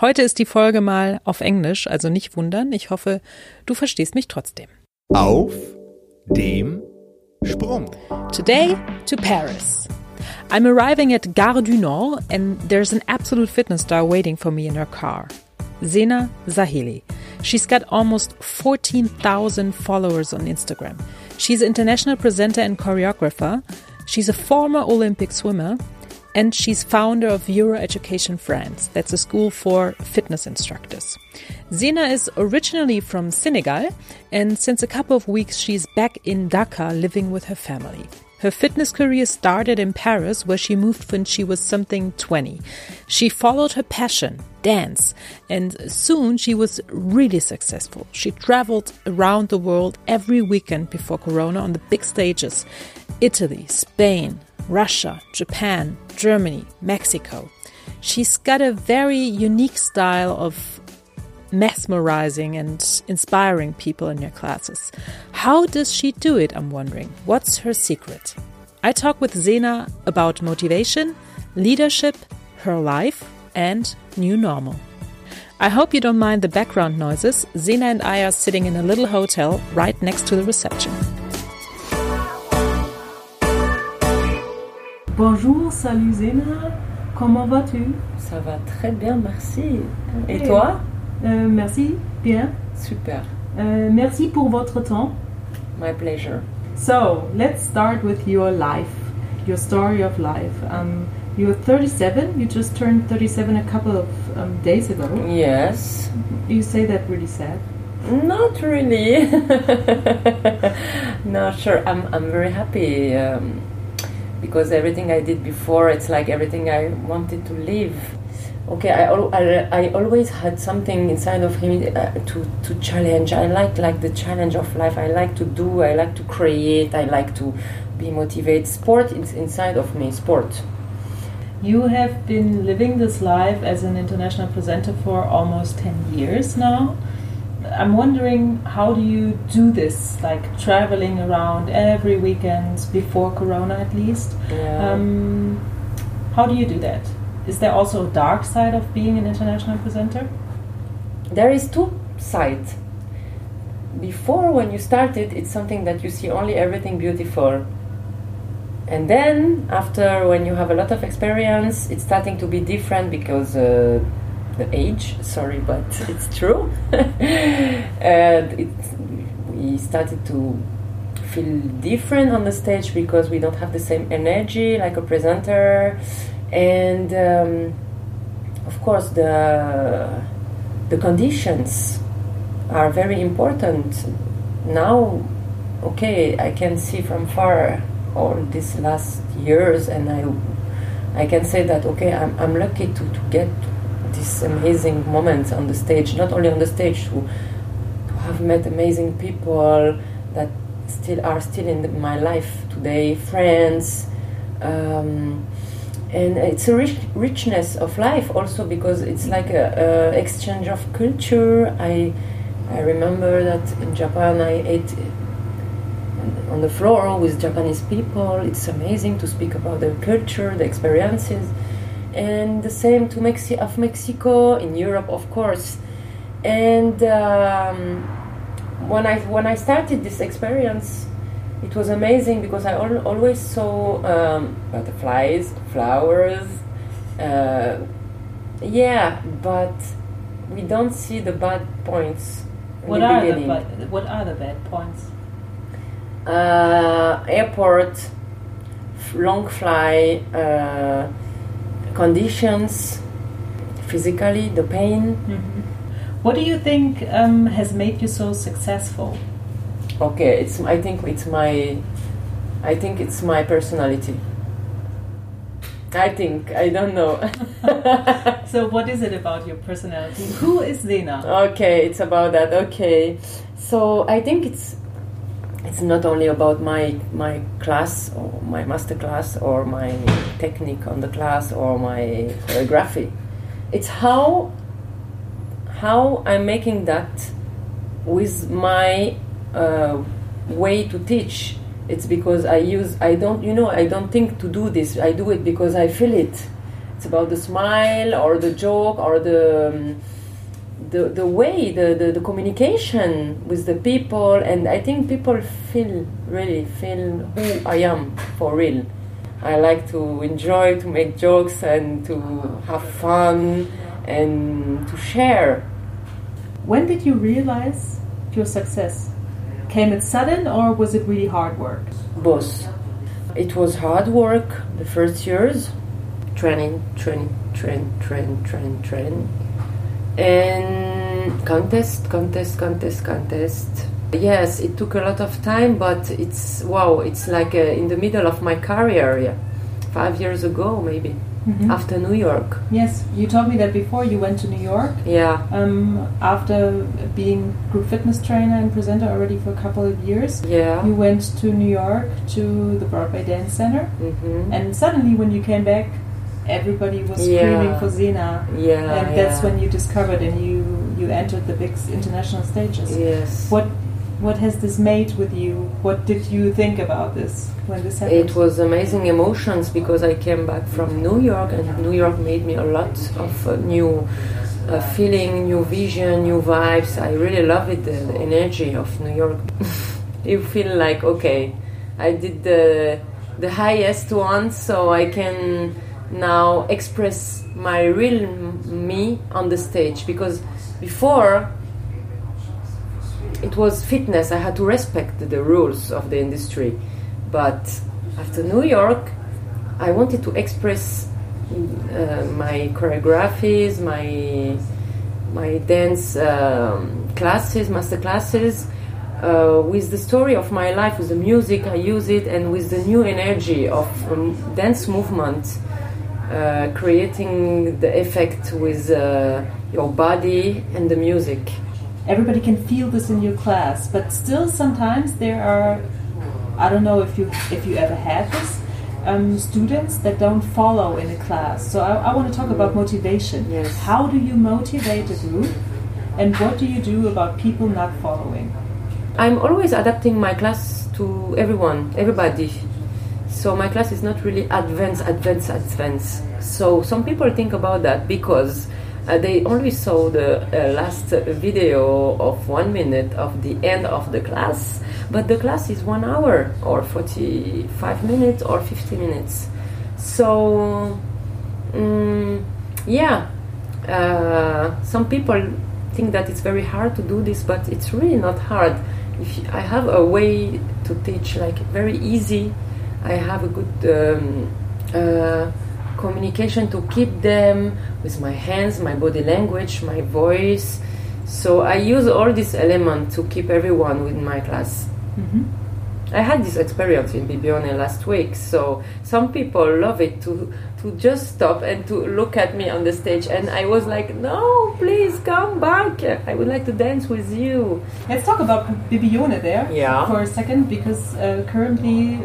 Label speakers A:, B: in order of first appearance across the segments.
A: Heute ist die Folge mal auf Englisch, also nicht wundern. Ich hoffe, du verstehst mich trotzdem.
B: Auf dem Sprung.
A: Today to Paris. I'm arriving at Gare du Nord and there's an absolute fitness star waiting for me in her car. Zena Zahili. She's got almost 14,000 followers on Instagram. She's an international presenter and choreographer. She's a former Olympic swimmer and she's founder of Euro Education France. That's a school for fitness instructors. Zena is originally from Senegal, and since a couple of weeks, she's back in Dakar living with her family. Her fitness career started in Paris, where she moved when she was something 20. She followed her passion, dance, and soon she was really successful. She traveled around the world every weekend before Corona on the big stages Italy, Spain, Russia, Japan, Germany, Mexico. She's got a very unique style of mesmerizing and inspiring people in your classes. How does she do it? I'm wondering. What's her secret? I talk with Zena about motivation, leadership, her life, and new normal. I hope you don't mind the background noises. Zena and I are sitting in a little hotel right next to the reception.
C: Bonjour, salut Zena, comment vas-tu?
D: Ça va très bien, merci. Et toi?
C: Euh, Merci, bien.
D: Super.
C: Euh, merci pour votre temps.
D: My pleasure.
C: So, let's start with your life, your story of life. Um, you're 37, you just turned 37 a couple of um, days ago.
D: Yes.
C: You say that really sad.
D: Not really. no, sure. I'm, I'm very happy um, because everything I did before, it's like everything I wanted to live. Okay, I, al- I, I always had something inside of him uh, to, to challenge. I like like the challenge of life. I like to do. I like to create. I like to be motivated. Sport is inside of me. Sport.
C: You have been living this life as an international presenter for almost 10 years now. I'm wondering how do you do this, like traveling around every weekend before Corona at least?
D: Yeah.
C: Um, how do you do that? Is there also a dark side of being an international presenter?
D: there is two sides before when you started it's something that you see only everything beautiful and then after when you have a lot of experience it's starting to be different because uh, the age sorry but it's true. And it, we started to feel different on the stage because we don't have the same energy like a presenter. And um, of course the the conditions are very important. Now okay i can see from far all these last years and i i can say that okay i'm, I'm lucky to, to get this amazing moments on the stage not only on the stage to, have met amazing people that still are still in the, my life today friends um, and it's a rich, richness of life also because it's like a, a exchange of culture. I I remember that in Japan I ate on the floor with Japanese people. It's amazing to speak about their culture, the experiences, and the same to Mexi- of Mexico in Europe, of course. And um, when I when I started this experience, it was amazing because I al- always saw um, butterflies, flowers. Uh, yeah, but we don't see the bad points. in
C: What
D: the
C: are the
D: beginning.
C: bad, what are the bad points?
D: uh, airport, f- long fly, uh, conditions, physically, the pain.
C: What do you think um, has made you so successful?
D: Okay, it's. I think it's my. I think it's my personality. I think I don't know.
C: So, what is it about your personality? Who is Zena?
D: okay, it's about that. Okay, so I think it's it's not only about my my class or my master class or my technique on the class or my choreography. It's how how I'm making that with my uh, way to teach. It's because I use I don't you know I don't think to do this. I do it because I feel it, It's about the smile or the joke or the um, the, the way the, the, the communication with the people and I think people feel really feel who I am for real. I like to enjoy to make jokes and to have fun and to share.
C: When did you realize your success? Came it sudden or was it really hard work?
D: Both. It was hard work the first years, training, training, train, train, train, train, and contest, contest, contest, contest. Yes, it took a lot of time, but it's wow, it's like uh, in the middle of my career, yeah, five years ago maybe.
C: Mhm.
D: After New York,
C: Yes, you told me that before you went to New York
D: yeah,
C: um, after being group fitness trainer and presenter already for a couple of years.
D: yeah,
C: You went to New York to the Broadway Dance Center,
D: hmm
C: and suddenly when you came back, everybody was screaming for Zena,
D: yeah,
C: and that's when you discovered and you you entered the big international stages.
D: yes.
C: What what has this made with you? What did you think about this when this happened?
D: It was amazing emotions because I came back from New York and New York made me a lot of uh, new uh, feeling, new vision, new vibes. I really love it, the, the energy of New York. you feel like okay, I did the the highest one, so I can now express my real me on the stage because before it was fitness. I had to respect the rules of the industry. But after New York, I wanted to express uh, my choreographies, my my dance um, classes, master classes, uh, with the story of my life, with the music I use it, and with the new energy of um, dance movement, uh, creating the effect with uh, your body and the music.
C: Everybody can feel this in your class, but still sometimes there are. I don't know if you if you ever had this. Um, students that don't follow in a class. So I, I want to talk about motivation.
D: Yes.
C: How do you motivate a group, and what do you do about people not following?
D: I'm always adapting my class to everyone, everybody. So my class is not really advanced, advanced, advanced. So some people think about that because uh, they only saw the uh, last video of one minute of the end of the class, but the class is one hour or 45 minutes or 50 minutes. So, mm, yeah, uh, some people think that it's very hard to do this, but it's really not hard. If you- I have a way to teach, like very easy, I have a good um, uh, communication to keep them with my hands, my body language, my voice. So I use all these elements to keep everyone with my class.
C: Mm-hmm.
D: I had this experience in Bibione last week, so some people love it to to just stop and to look at me on the stage, and I was like, "No, please come back! I would like to dance with you."
C: Let's talk about Bibione there
D: Yeah.
C: for a second because uh, currently,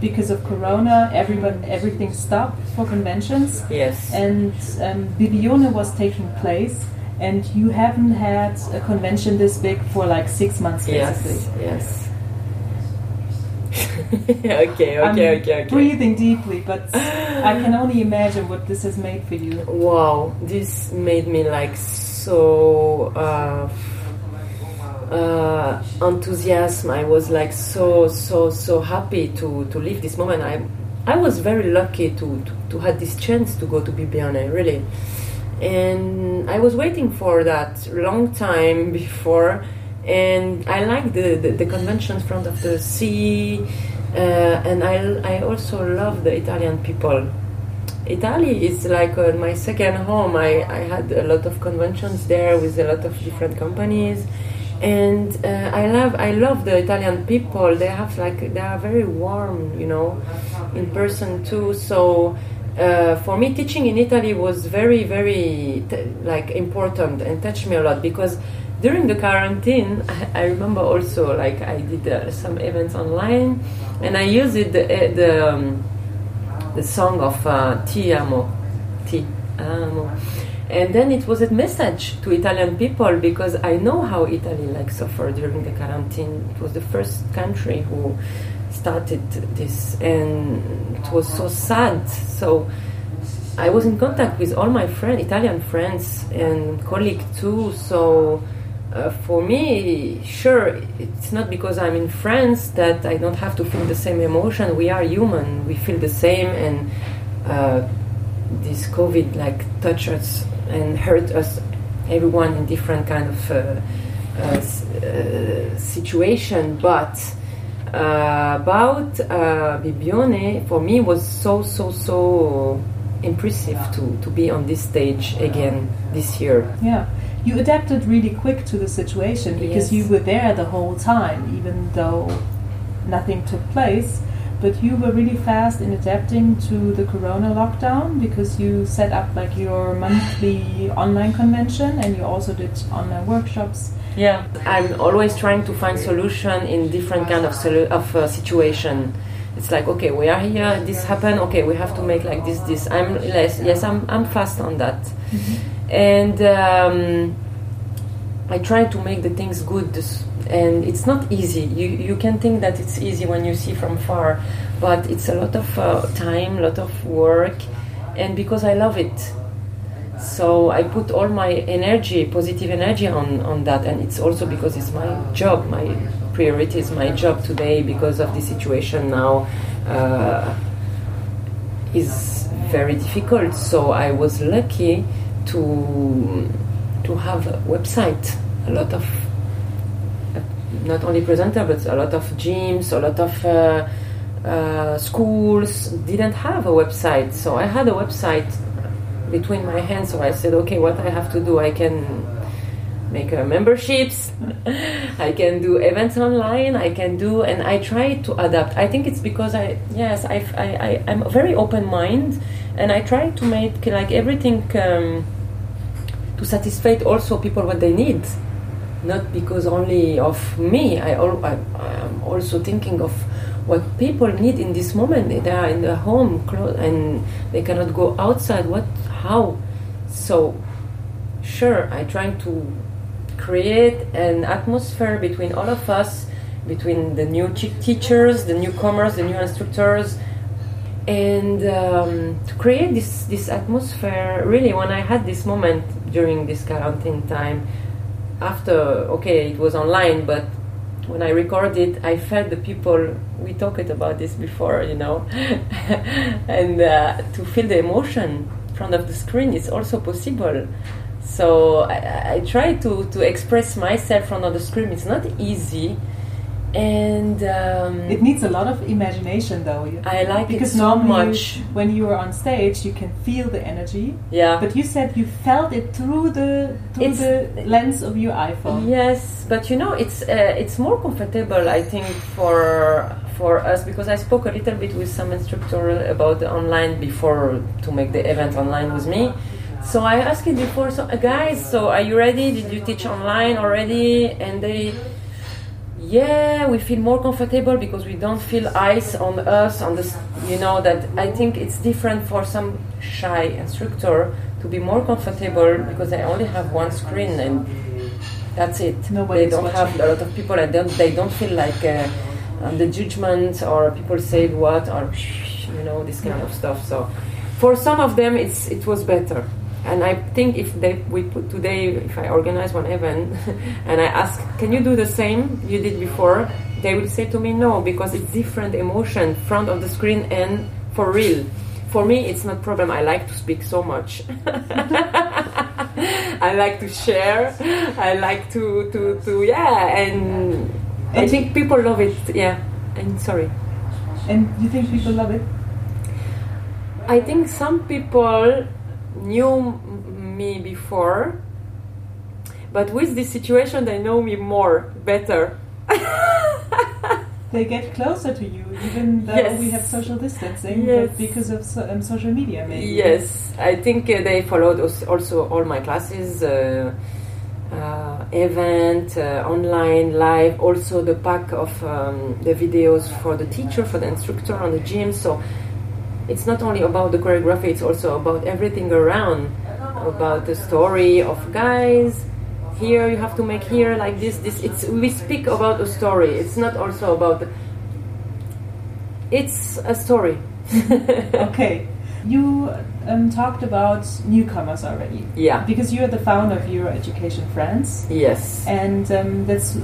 C: because of Corona, everyone everything stopped for conventions,
D: Yes.
C: and um, Bibione was taking place, and you haven't had a convention this big for like six months, basically.
D: yes. Yes. okay. Okay.
C: I'm
D: okay. Okay.
C: breathing deeply, but I can only imagine what this has made for you.
D: Wow, this made me like so uh, uh, enthusiasm. I was like so so so happy to to live this moment. I I was very lucky to to, to have this chance to go to Bibione, really. And I was waiting for that long time before, and I like the, the, the convention in front of the sea, uh, and I, I also love the Italian people. Italy is like uh, my second home. I, I had a lot of conventions there with a lot of different companies, and uh, I love I love the Italian people. They have like they are very warm, you know, in person too. So. Uh, for me, teaching in Italy was very, very t- like important and touched me a lot because during the quarantine, I, I remember also like I did uh, some events online, and I used the, uh, the um, the song of uh, Ti amo, Ti amo. And then it was a message to Italian people because I know how Italy like suffered during the quarantine. It was the first country who started this, and it was so sad. So I was in contact with all my friends, Italian friends and colleagues too. So uh, for me, sure, it's not because I'm in France that I don't have to feel the same emotion. We are human. We feel the same, and uh, this COVID like touch us and hurt us, everyone in different kind of uh, uh, uh, situation. But uh, about uh, Bibione, for me, was so so so impressive to to be on this stage again this year.
C: Yeah. You adapted really quick to the situation because
D: Yes.
C: you were there the whole time, even though nothing took place. But you were really fast in adapting to the corona lockdown because you set up like your monthly online convention and you also did online workshops.
D: Yeah, I'm always trying to find solution in different kind of of uh, situation. It's like okay, we are here. This happened. Okay, we have to make like this. This. I'm less. Yes, I'm. I'm fast on that, and um, I try to make the things good. And it's not easy. You you can think that it's easy when you see from far, but it's a lot of uh, time, a lot of work, and because I love it, so I put all my energy, positive energy on, on that, and it's also because it's my job, my priority is my job today because of the situation now uh, is very difficult. So I was lucky to to have a website, a lot of not only presenter but a lot of gyms, a lot of uh, uh, schools didn't have a website. So I had a website between my hands. So I said, okay, what I have to do, I can make uh, memberships, I can do events online, I can do, and I try to adapt. I think it's because I, yes, I, I, I I'm very open mind, and I try to make like everything um, to satisfy also people what they need, not because only of me. I, I'm also thinking of what people need in this moment. They are in the home and they cannot go outside. What? How? So, sure, I try to create an atmosphere between all of us, between the new teachers, the newcomers, the new instructors, and um, to create this this atmosphere. Really, when I had this moment during this quarantine time, after okay, it was online, but when I recorded, I felt the people. We talked about this before, you know, and uh, to feel the emotion in front of the screen is also possible. So I, I try to, to express myself front of the screen. It's not easy, and um,
C: It needs a lot of imagination, though. You-
D: I like it
C: because
D: so
C: normally
D: much.
C: when you are on stage, you can feel the energy.
D: yeah.
C: But you said you felt it through the through
D: It's-
C: the lens of your iPhone.
D: Yes, but you know, it's uh, it's more comfortable, I think, for for us because I spoke a little bit with some instructor about the online before to make the event online with me. So I asked it before, so uh, guys, so are you ready? Did you teach online already? And they, yeah, we feel more comfortable because we don't feel ice on us on the, You know that I think it's different for some shy instructor to be more comfortable because they only have one screen and that's it.
C: Nobody's
D: they don't
C: watching.
D: have a lot of people and don't, they don't feel like uh, the judgment or people say what or you know this kind of stuff. So for some of them, it's it was better. And I think if they we put today, if I organize one event and I ask, can you do the same you did before? They will say to me no because it's different emotion front of the screen and for real. For me, it's not problem. I like to speak so much. I like to share. I like to to to yeah, and I think people love it. Yeah, and sorry.
C: And do you think people love it?
D: I think some people knew me before, but with this situation, they know me more, better.
C: They get closer to you, even though
D: Yes.
C: we have social distancing,
D: Yes.
C: but because of so, um, social media, maybe.
D: Yes, I think uh, they followed us also all my classes, uh, uh, event, uh, online, live, also the pack of um, the videos for the teacher, for the instructor on the gym. So it's not only about the choreography; it's also about everything around, about the story of guys. Here you have to make here like this. This it's we speak about a story. It's not also about. It's a story.
C: Okay. You um, talked about newcomers already.
D: Yeah.
C: Because you're the founder of Euro Education France.
D: Yes.
C: And um, that's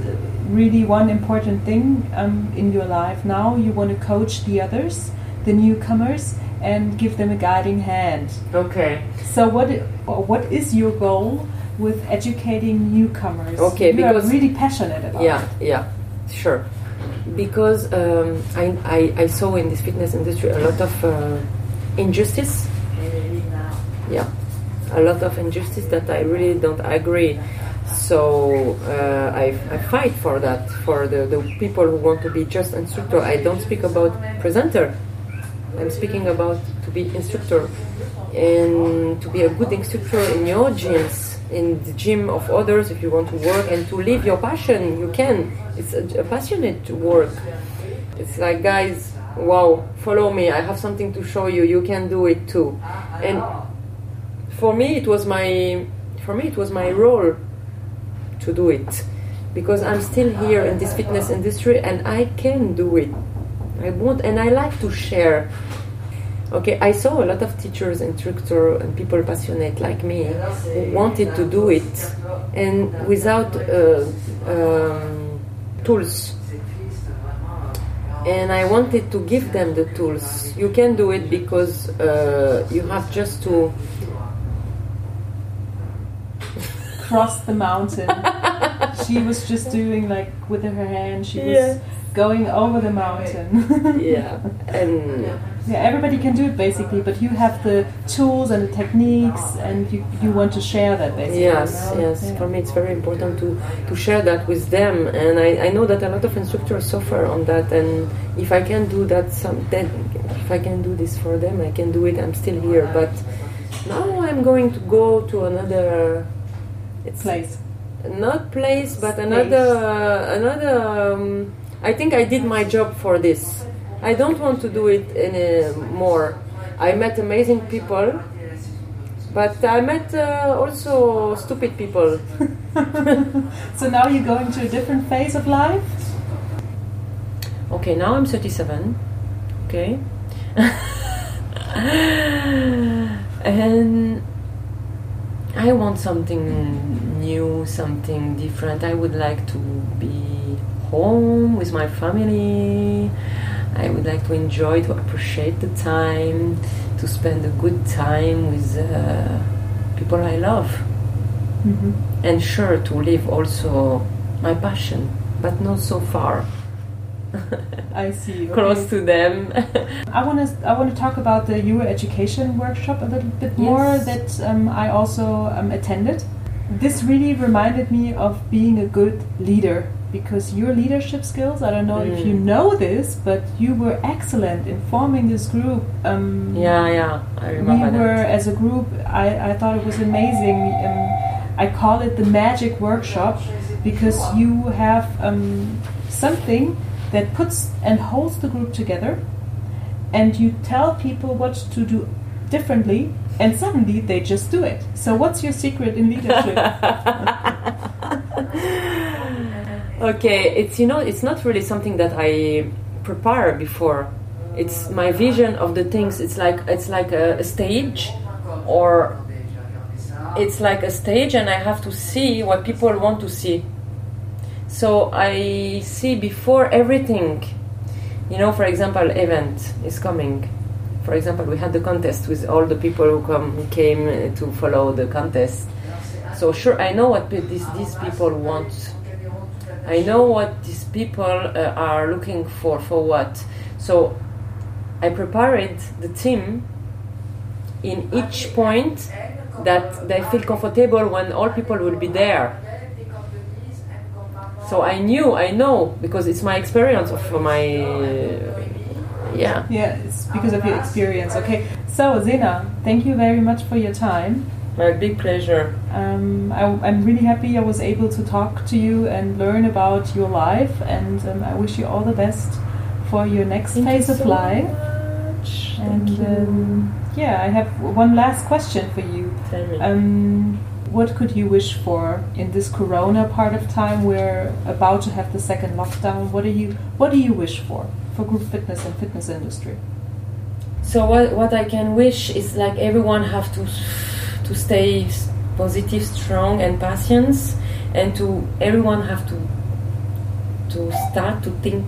C: really one important thing um, in your life now. You want to coach the others, the newcomers, and give them a guiding hand.
D: Okay.
C: So, what what is your goal with educating newcomers?
D: Okay,
C: you
D: because-
C: are really passionate about.
D: Yeah,
C: it.
D: yeah, sure. Because um, I, I, I saw in this fitness industry a lot of uh, injustice. Yeah, a lot of injustice that I really don't agree. So uh, I, I fight for that, for the, the people who want to be just instructor. I don't speak about presenter. I'm speaking about to be instructor and to be a good instructor in your gyms, in the gym of others if you want to work and to live your passion. You can. It's a, a passionate work. It's like guys, wow, follow me. I have something to show you. You can do it too. And for me, it was my for me it was my role to do it because I'm still here in this fitness industry and I can do it. I want and I like to share. Okay, I saw a lot of teachers, instructors, and people passionate like me who wanted to do it and without uh, um, tools. And I wanted to give them the tools. You can do it because uh, you have just to
C: Cross the mountain. she was just doing like with her hand. She was
D: Yeah.
C: Going over the mountain.
D: yeah and
C: Yeah, everybody can do it basically, but you have the tools and the techniques, and you, you want to share that basically.
D: Yes,
C: no?
D: yes.
C: Yeah.
D: For me, it's very important to, to share that with them, and I, I know that a lot of instructors suffer on that. And if I can do that, some then if I can do this for them, I can do it. I'm still here, but now I'm going to go to another. It's
C: place.
D: not place, but another another. Um, I think I did my job for this. I don't want to do it anymore. I met amazing people, but I met uh, also stupid people.
C: So now you're going to a different phase of life.
D: Okay, now I'm 37. Okay. and I want something new, something different. I would like to be home with my family. I would like to enjoy, to appreciate the time, to spend a good time with uh, people I love. And sure, to live also my passion, but not so far.
C: I see.
D: close to them.
C: I want to I want to talk about the Euro Education workshop a little bit more
D: Yes.
C: that um, I also um, attended. This really reminded me of being a good leader because your leadership skills. I don't know if you
D: Mm.
C: know this, but you were excellent in forming this group. Um,
D: yeah, yeah, I remember.
C: we were
D: that.
C: as a group. I, I thought it was amazing. Um, I call it the magic workshop because you have um, something that puts and holds the group together, and you tell people what to do differently, and suddenly they just do it. So, what's your secret in leadership?
D: Okay, it's you know, it's not really something that I prepare before. It's my vision of the things. It's like it's like a, a stage, or it's like a stage, and I have to see what people want to see. So I see before everything. You know, for example, event is coming. For example, we had the contest with all the people who come who came to follow the contest. So sure, I know what these these people want. I know what these people uh, are looking for for what. So I prepared the team in each point that they feel comfortable when all people will be there. So I knew, I know, because it's my experience of my, uh, yeah.
C: yeah, it's because of your experience. Okay, so Zena, thank you very much for your time.
D: My big pleasure.
C: Um, I, I'm really happy I was able to talk to you and learn about your life, and um, I wish you all the best for your next phase of life. Much. And um, yeah, I have one last question for you.
D: Tell me.
C: Um, what could you wish for in this Corona part of time? We're about to have the second lockdown. What do you What do you wish for for group fitness and fitness industry?
D: so what what I can wish is like everyone have to to stay positive, strong, and patience, and to everyone have to to start to think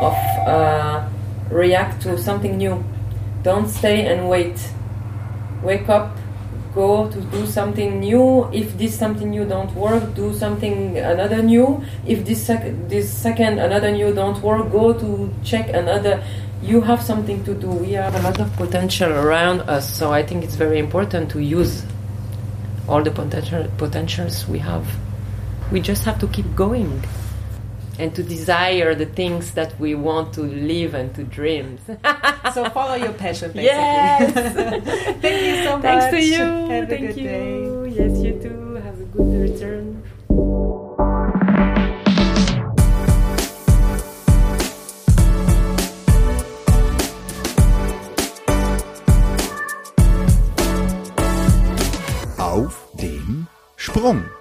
D: of uh, react to something new. Don't stay and wait. Wake up, go to do something new. If this something new don't work, do something another new. If this sec- this second another new don't work, go to check another. You have something to do. We have a lot of potential around us, so I think it's very important to use all the potential potentials we have. We just have to keep going and to desire the things that we want to live and to dream.
C: so follow your passion, basically.
D: Yes.
C: Thank you so much.
D: Thanks to you.
C: Have a
D: Thank
C: good
D: you.
C: day.
D: Yes, you too.
B: Sprung.